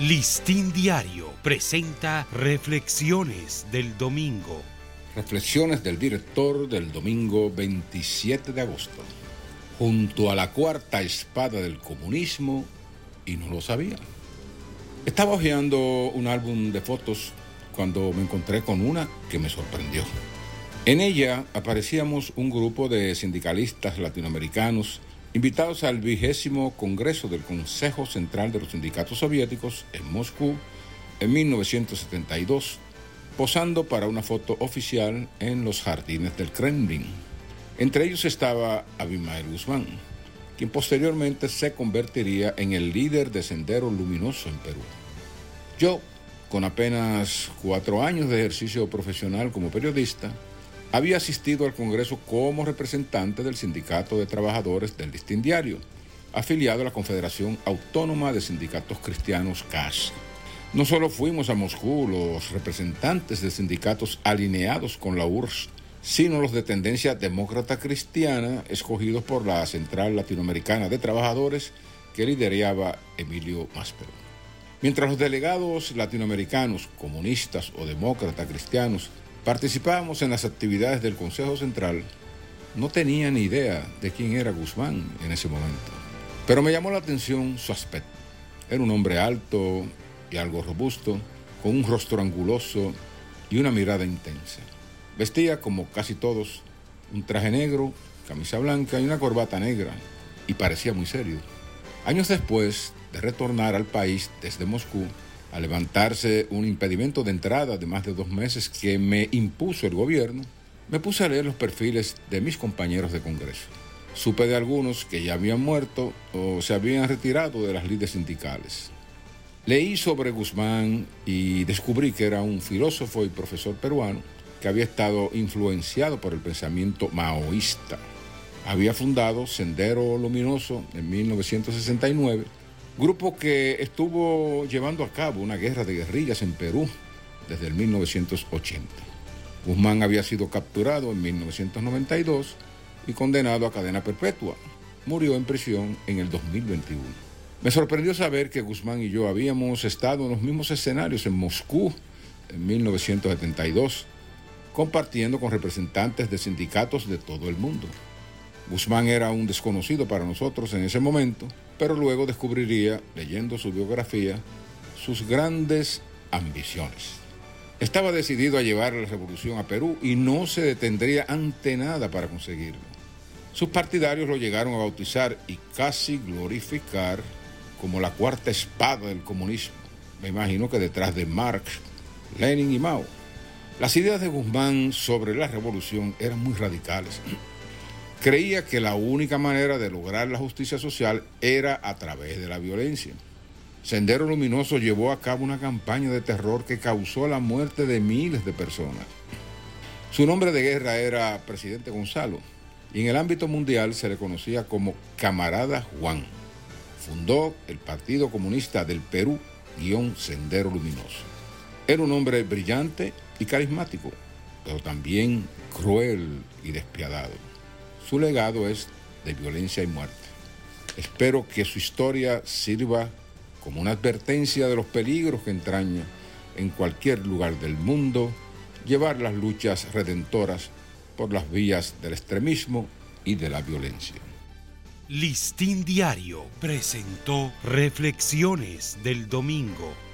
Listín Diario presenta Reflexiones del Domingo. Reflexiones del director del domingo 27 de agosto. Junto a la cuarta espada del comunismo, y no lo sabía. Estaba hojeando un álbum de fotos cuando me encontré con una que me sorprendió. En ella aparecíamos un grupo de sindicalistas latinoamericanos invitados al vigésimo Congreso del Consejo Central de los Sindicatos Soviéticos en Moscú en 1972, posando para una foto oficial en los jardines del Kremlin. Entre ellos estaba Abimael Guzmán, quien posteriormente se convertiría en el líder de Sendero Luminoso en Perú. Yo, con apenas cuatro años de ejercicio profesional como periodista, había asistido al Congreso como representante del Sindicato de Trabajadores del Listín Diario, afiliado a la Confederación Autónoma de Sindicatos Cristianos CAS. No solo fuimos a Moscú los representantes de sindicatos alineados con la URSS, sino los de tendencia demócrata cristiana escogidos por la Central Latinoamericana de Trabajadores que lideraba Emilio Máspero. Mientras los delegados latinoamericanos, comunistas o demócratas cristianos Participábamos en las actividades del Consejo Central. No tenía ni idea de quién era Guzmán en ese momento. Pero me llamó la atención su aspecto. Era un hombre alto y algo robusto, con un rostro anguloso y una mirada intensa. Vestía, como casi todos, un traje negro, camisa blanca y una corbata negra, y parecía muy serio. Años después de retornar al país desde Moscú, a levantarse un impedimento de entrada de más de dos meses que me impuso el gobierno, me puse a leer los perfiles de mis compañeros de Congreso. Supe de algunos que ya habían muerto o se habían retirado de las líderes sindicales. Leí sobre Guzmán y descubrí que era un filósofo y profesor peruano que había estado influenciado por el pensamiento maoísta. Había fundado Sendero Luminoso en 1969 grupo que estuvo llevando a cabo una guerra de guerrillas en Perú desde el 1980. Guzmán había sido capturado en 1992 y condenado a cadena perpetua. Murió en prisión en el 2021. Me sorprendió saber que Guzmán y yo habíamos estado en los mismos escenarios en Moscú en 1972, compartiendo con representantes de sindicatos de todo el mundo. Guzmán era un desconocido para nosotros en ese momento, pero luego descubriría, leyendo su biografía, sus grandes ambiciones. Estaba decidido a llevar la revolución a Perú y no se detendría ante nada para conseguirlo. Sus partidarios lo llegaron a bautizar y casi glorificar como la cuarta espada del comunismo. Me imagino que detrás de Marx, Lenin y Mao. Las ideas de Guzmán sobre la revolución eran muy radicales creía que la única manera de lograr la justicia social era a través de la violencia. Sendero Luminoso llevó a cabo una campaña de terror que causó la muerte de miles de personas. Su nombre de guerra era Presidente Gonzalo y en el ámbito mundial se le conocía como Camarada Juan. Fundó el Partido Comunista del Perú, guion Sendero Luminoso. Era un hombre brillante y carismático, pero también cruel y despiadado. Su legado es de violencia y muerte. Espero que su historia sirva como una advertencia de los peligros que entraña en cualquier lugar del mundo llevar las luchas redentoras por las vías del extremismo y de la violencia. Listín Diario presentó Reflexiones del Domingo.